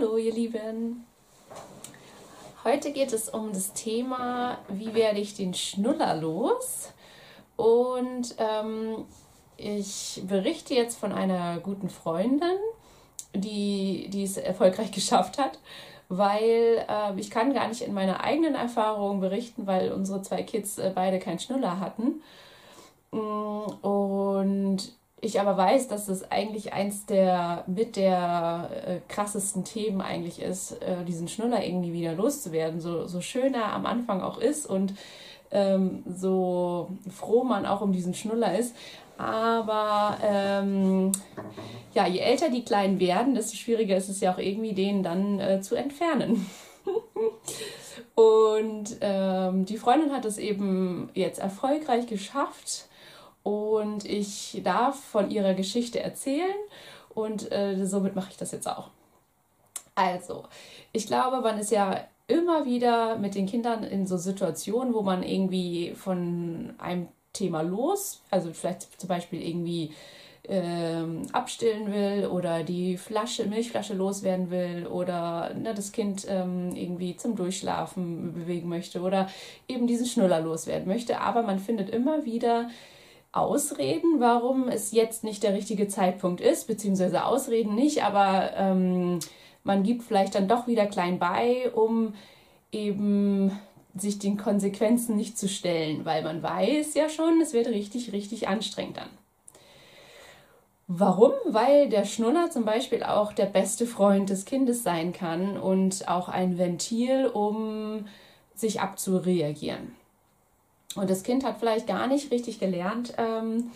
Hallo ihr Lieben. Heute geht es um das Thema, wie werde ich den Schnuller los? Und ähm, ich berichte jetzt von einer guten Freundin, die, die es erfolgreich geschafft hat, weil äh, ich kann gar nicht in meiner eigenen Erfahrung berichten, weil unsere zwei Kids äh, beide keinen Schnuller hatten. Mm, und ich aber weiß, dass es eigentlich eins der mit der äh, krassesten Themen eigentlich ist, äh, diesen Schnuller irgendwie wieder loszuwerden. So, so schön er am Anfang auch ist und ähm, so froh man auch um diesen Schnuller ist. Aber ähm, ja, je älter die Kleinen werden, desto schwieriger ist es ja auch irgendwie, den dann äh, zu entfernen. und ähm, die Freundin hat es eben jetzt erfolgreich geschafft und ich darf von ihrer Geschichte erzählen und äh, somit mache ich das jetzt auch. Also, ich glaube, man ist ja immer wieder mit den Kindern in so Situationen, wo man irgendwie von einem Thema los, also vielleicht zum Beispiel irgendwie ähm, abstillen will oder die Flasche, Milchflasche loswerden will oder ne, das Kind ähm, irgendwie zum Durchschlafen bewegen möchte oder eben diesen Schnuller loswerden möchte. Aber man findet immer wieder Ausreden, warum es jetzt nicht der richtige Zeitpunkt ist, beziehungsweise Ausreden nicht, aber ähm, man gibt vielleicht dann doch wieder klein bei, um eben sich den Konsequenzen nicht zu stellen, weil man weiß ja schon, es wird richtig, richtig anstrengend dann. Warum? Weil der Schnuller zum Beispiel auch der beste Freund des Kindes sein kann und auch ein Ventil, um sich abzureagieren. Und das Kind hat vielleicht gar nicht richtig gelernt, ähm,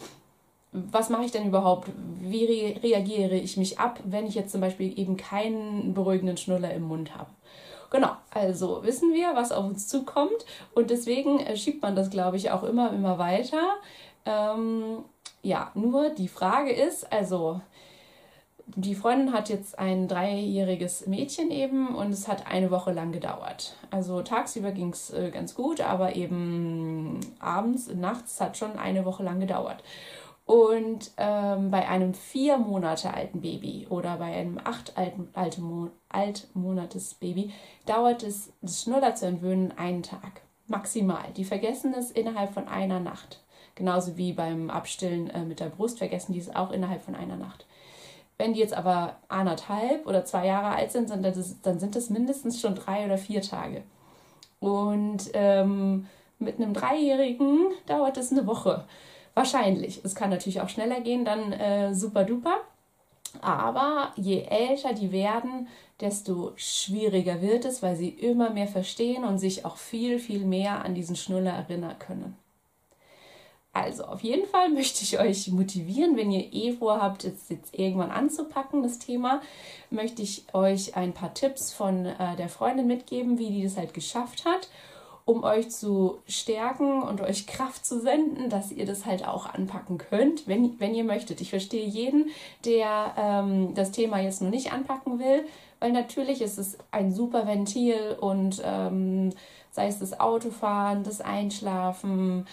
was mache ich denn überhaupt? Wie re reagiere ich mich ab, wenn ich jetzt zum Beispiel eben keinen beruhigenden Schnuller im Mund habe? Genau, also wissen wir, was auf uns zukommt und deswegen äh, schiebt man das, glaube ich, auch immer, immer weiter. Ähm, ja, nur die Frage ist, also die Freundin hat jetzt ein dreijähriges Mädchen eben und es hat eine Woche lang gedauert. Also tagsüber ging es äh, ganz gut, aber eben abends, nachts hat schon eine Woche lang gedauert. Und ähm, bei einem vier Monate alten Baby oder bei einem acht alten, alte Mo alt Monates Baby dauert es, das Schnuller zu entwöhnen, einen Tag. Maximal. Die vergessen es innerhalb von einer Nacht. Genauso wie beim Abstillen äh, mit der Brust vergessen die es auch innerhalb von einer Nacht. Wenn die jetzt aber anderthalb oder zwei Jahre alt sind, dann sind das mindestens schon drei oder vier Tage. Und ähm, mit einem Dreijährigen dauert es eine Woche. Wahrscheinlich. Es kann natürlich auch schneller gehen, dann äh, super duper. Aber je älter die werden, desto schwieriger wird es, weil sie immer mehr verstehen und sich auch viel, viel mehr an diesen Schnuller erinnern können. Also auf jeden Fall möchte ich euch motivieren, wenn ihr eh vorhabt, es jetzt irgendwann anzupacken, das Thema, möchte ich euch ein paar Tipps von äh, der Freundin mitgeben, wie die das halt geschafft hat, um euch zu stärken und euch Kraft zu senden, dass ihr das halt auch anpacken könnt, wenn, wenn ihr möchtet. Ich verstehe jeden, der ähm, das Thema jetzt noch nicht anpacken will, weil natürlich ist es ein super Ventil und ähm, sei es das Autofahren, das Einschlafen,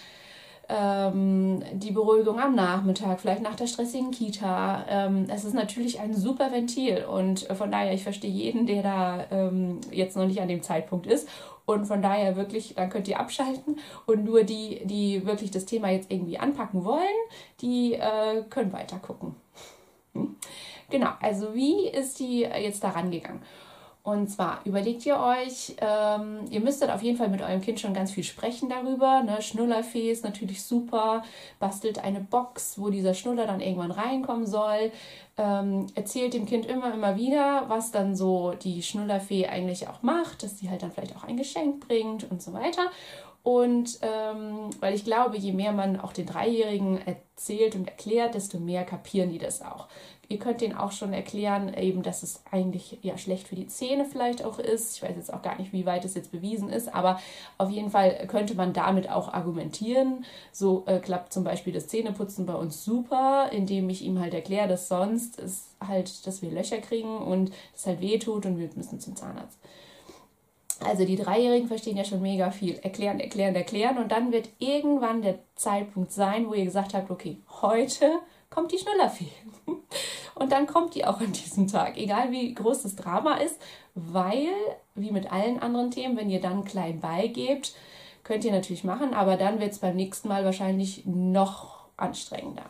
ähm, die Beruhigung am Nachmittag, vielleicht nach der stressigen Kita. Ähm, es ist natürlich ein super Ventil und von daher, ich verstehe jeden, der da ähm, jetzt noch nicht an dem Zeitpunkt ist. Und von daher wirklich, dann könnt ihr abschalten und nur die, die wirklich das Thema jetzt irgendwie anpacken wollen, die äh, können weiter gucken. Hm? Genau, also wie ist die jetzt da rangegangen? Und zwar überlegt ihr euch, ähm, ihr müsstet auf jeden Fall mit eurem Kind schon ganz viel sprechen darüber. Ne? Schnullerfee ist natürlich super. Bastelt eine Box, wo dieser Schnuller dann irgendwann reinkommen soll. Ähm, erzählt dem Kind immer, immer wieder, was dann so die Schnullerfee eigentlich auch macht, dass sie halt dann vielleicht auch ein Geschenk bringt und so weiter. Und ähm, weil ich glaube, je mehr man auch den Dreijährigen erzählt und erklärt, desto mehr kapieren die das auch. Ihr könnt denen auch schon erklären, eben, dass es eigentlich ja schlecht für die Zähne vielleicht auch ist. Ich weiß jetzt auch gar nicht, wie weit es jetzt bewiesen ist, aber auf jeden Fall könnte man damit auch argumentieren. So äh, klappt zum Beispiel das Zähneputzen bei uns super, indem ich ihm halt erkläre, dass sonst ist halt, dass wir Löcher kriegen und es halt weh tut und wir müssen zum Zahnarzt. Also die Dreijährigen verstehen ja schon mega viel. Erklären, erklären, erklären. Und dann wird irgendwann der Zeitpunkt sein, wo ihr gesagt habt, okay, heute kommt die Schnullerfee. Und dann kommt die auch an diesem Tag, egal wie groß das Drama ist, weil, wie mit allen anderen Themen, wenn ihr dann klein beigebt, könnt ihr natürlich machen, aber dann wird es beim nächsten Mal wahrscheinlich noch anstrengender.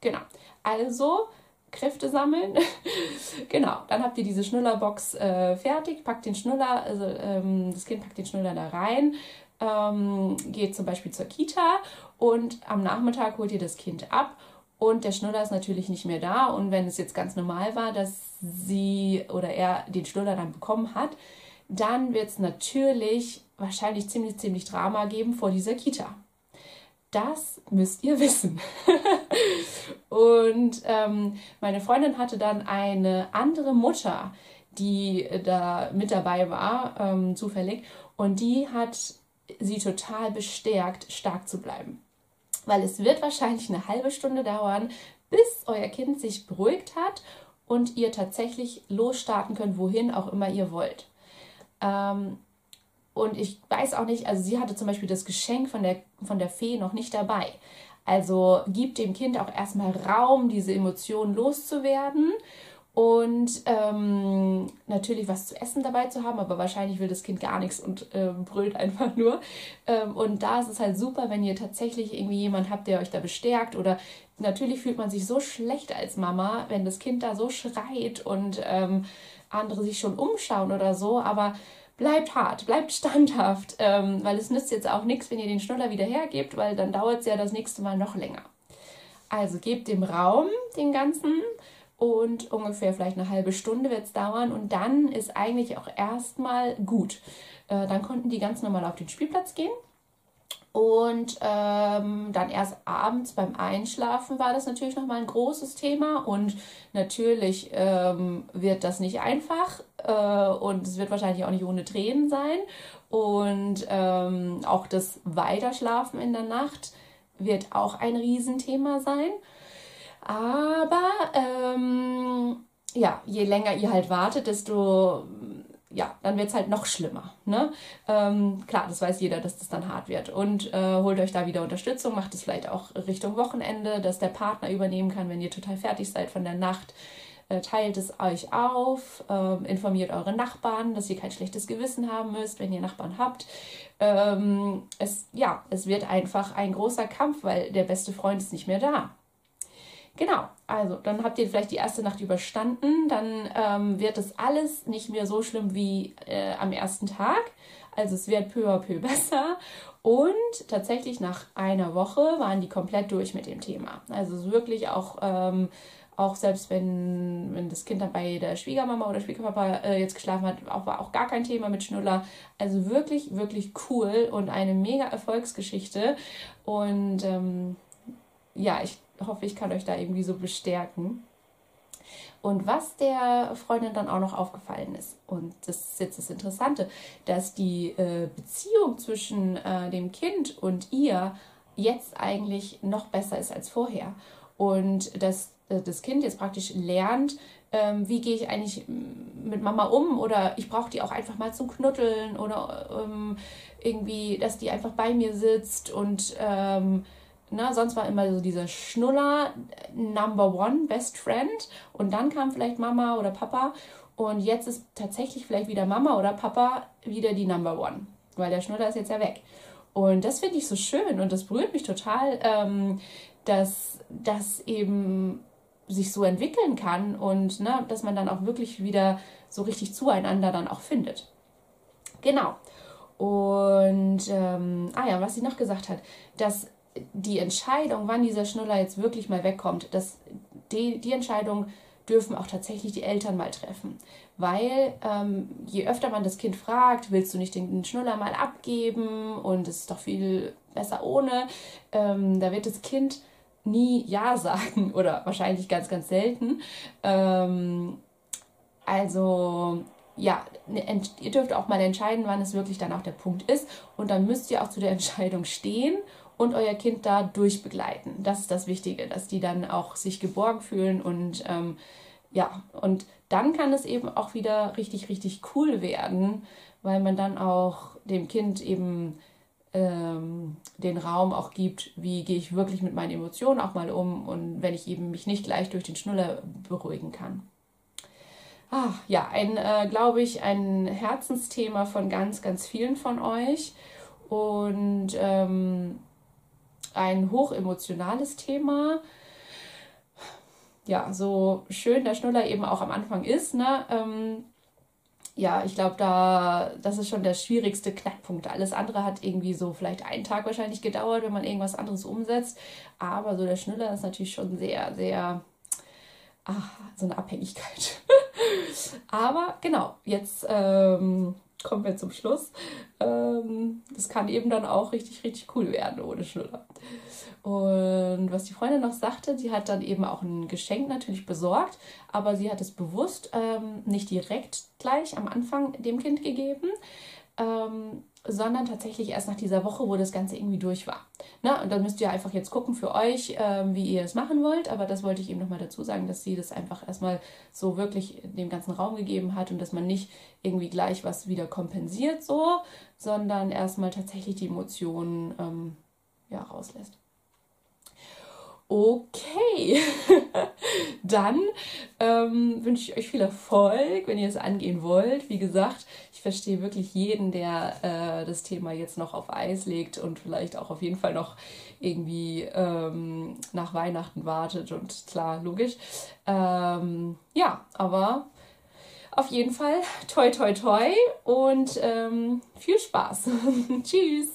Genau. Also Kräfte sammeln. genau, dann habt ihr diese Schnullerbox äh, fertig, packt den Schnuller, also ähm, das Kind packt den Schnuller da rein, ähm, geht zum Beispiel zur Kita und am Nachmittag holt ihr das Kind ab und der Schnuller ist natürlich nicht mehr da. Und wenn es jetzt ganz normal war, dass sie oder er den Schnuller dann bekommen hat, dann wird es natürlich wahrscheinlich ziemlich, ziemlich Drama geben vor dieser Kita. Das müsst ihr wissen. und ähm, meine Freundin hatte dann eine andere Mutter, die da mit dabei war, ähm, zufällig. Und die hat sie total bestärkt, stark zu bleiben. Weil es wird wahrscheinlich eine halbe Stunde dauern, bis euer Kind sich beruhigt hat und ihr tatsächlich losstarten könnt, wohin auch immer ihr wollt. Ähm, und ich weiß auch nicht, also sie hatte zum Beispiel das Geschenk von der, von der Fee noch nicht dabei. Also gibt dem Kind auch erstmal Raum, diese Emotionen loszuwerden und ähm, natürlich was zu essen dabei zu haben, aber wahrscheinlich will das Kind gar nichts und ähm, brüllt einfach nur. Ähm, und da ist es halt super, wenn ihr tatsächlich irgendwie jemand habt, der euch da bestärkt oder natürlich fühlt man sich so schlecht als Mama, wenn das Kind da so schreit und ähm, andere sich schon umschauen oder so, aber bleibt hart, bleibt standhaft, ähm, weil es nützt jetzt auch nichts, wenn ihr den Schnuller wieder hergebt, weil dann dauert es ja das nächste Mal noch länger. Also gebt dem Raum, den ganzen, und ungefähr vielleicht eine halbe Stunde wird es dauern und dann ist eigentlich auch erstmal gut. Äh, dann konnten die ganz normal auf den Spielplatz gehen und ähm, dann erst abends beim Einschlafen war das natürlich nochmal ein großes Thema. Und natürlich ähm, wird das nicht einfach. Äh, und es wird wahrscheinlich auch nicht ohne Tränen sein. Und ähm, auch das Weiterschlafen in der Nacht wird auch ein Riesenthema sein. Aber ähm, ja, je länger ihr halt wartet, desto ja, dann wird es halt noch schlimmer. Ne? Ähm, klar, das weiß jeder, dass das dann hart wird. Und äh, holt euch da wieder Unterstützung, macht es vielleicht auch Richtung Wochenende, dass der Partner übernehmen kann, wenn ihr total fertig seid von der Nacht. Äh, teilt es euch auf, äh, informiert eure Nachbarn, dass ihr kein schlechtes Gewissen haben müsst, wenn ihr Nachbarn habt. Ähm, es, ja, es wird einfach ein großer Kampf, weil der beste Freund ist nicht mehr da. Genau, also dann habt ihr vielleicht die erste Nacht überstanden, dann ähm, wird es alles nicht mehr so schlimm wie äh, am ersten Tag. Also es wird peu à peu besser. Und tatsächlich nach einer Woche waren die komplett durch mit dem Thema. Also wirklich auch, ähm, auch selbst wenn, wenn das Kind dann bei der Schwiegermama oder Schwiegerpapa äh, jetzt geschlafen hat, auch, war auch gar kein Thema mit Schnuller. Also wirklich, wirklich cool und eine mega Erfolgsgeschichte. Und ähm, ja, ich hoffe, ich kann euch da irgendwie so bestärken. Und was der Freundin dann auch noch aufgefallen ist, und das ist jetzt das Interessante, dass die äh, Beziehung zwischen äh, dem Kind und ihr jetzt eigentlich noch besser ist als vorher. Und dass das Kind jetzt praktisch lernt, ähm, wie gehe ich eigentlich mit Mama um oder ich brauche die auch einfach mal zum Knuddeln oder ähm, irgendwie, dass die einfach bei mir sitzt und ähm, Ne, sonst war immer so dieser Schnuller Number One, Best Friend. Und dann kam vielleicht Mama oder Papa. Und jetzt ist tatsächlich vielleicht wieder Mama oder Papa wieder die Number One. Weil der Schnuller ist jetzt ja weg. Und das finde ich so schön und das berührt mich total, ähm, dass das eben sich so entwickeln kann und ne, dass man dann auch wirklich wieder so richtig zueinander dann auch findet. Genau. Und ähm, ah ja, was sie noch gesagt hat, dass die Entscheidung, wann dieser Schnuller jetzt wirklich mal wegkommt, das, die, die Entscheidung dürfen auch tatsächlich die Eltern mal treffen. Weil ähm, je öfter man das Kind fragt, willst du nicht den Schnuller mal abgeben und es ist doch viel besser ohne, ähm, da wird das Kind nie Ja sagen oder wahrscheinlich ganz, ganz selten. Ähm, also ja, ne, ihr dürft auch mal entscheiden, wann es wirklich dann auch der Punkt ist und dann müsst ihr auch zu der Entscheidung stehen und euer Kind da durchbegleiten. Das ist das Wichtige, dass die dann auch sich geborgen fühlen und ähm, ja, und dann kann es eben auch wieder richtig, richtig cool werden, weil man dann auch dem Kind eben ähm, den Raum auch gibt, wie gehe ich wirklich mit meinen Emotionen auch mal um und wenn ich eben mich nicht gleich durch den Schnuller beruhigen kann. Ach, ja, ein, äh, glaube ich, ein Herzensthema von ganz, ganz vielen von euch und ähm, ein hochemotionales Thema. Ja, so schön der Schnuller eben auch am Anfang ist, ne? Ähm, ja, ich glaube, da, das ist schon der schwierigste Knackpunkt. Alles andere hat irgendwie so vielleicht einen Tag wahrscheinlich gedauert, wenn man irgendwas anderes umsetzt. Aber so der Schnuller ist natürlich schon sehr, sehr, ach, so eine Abhängigkeit. Aber genau, jetzt ähm, kommen wir zum Schluss. Ähm, das kann eben dann auch richtig, richtig cool werden ohne Schnuller. Und was die Freundin noch sagte, sie hat dann eben auch ein Geschenk natürlich besorgt, aber sie hat es bewusst ähm, nicht direkt gleich am Anfang dem Kind gegeben, ähm, sondern tatsächlich erst nach dieser Woche, wo das Ganze irgendwie durch war. Na, und dann müsst ihr einfach jetzt gucken für euch, ähm, wie ihr es machen wollt. Aber das wollte ich eben nochmal dazu sagen, dass sie das einfach erstmal so wirklich dem ganzen Raum gegeben hat und dass man nicht irgendwie gleich was wieder kompensiert, so, sondern erstmal tatsächlich die Emotionen ähm, ja, rauslässt. Okay, dann ähm, wünsche ich euch viel Erfolg, wenn ihr es angehen wollt. Wie gesagt, ich verstehe wirklich jeden, der äh, das Thema jetzt noch auf Eis legt und vielleicht auch auf jeden Fall noch irgendwie ähm, nach Weihnachten wartet. Und klar, logisch. Ähm, ja, aber auf jeden Fall toi toi toi und ähm, viel Spaß. Tschüss.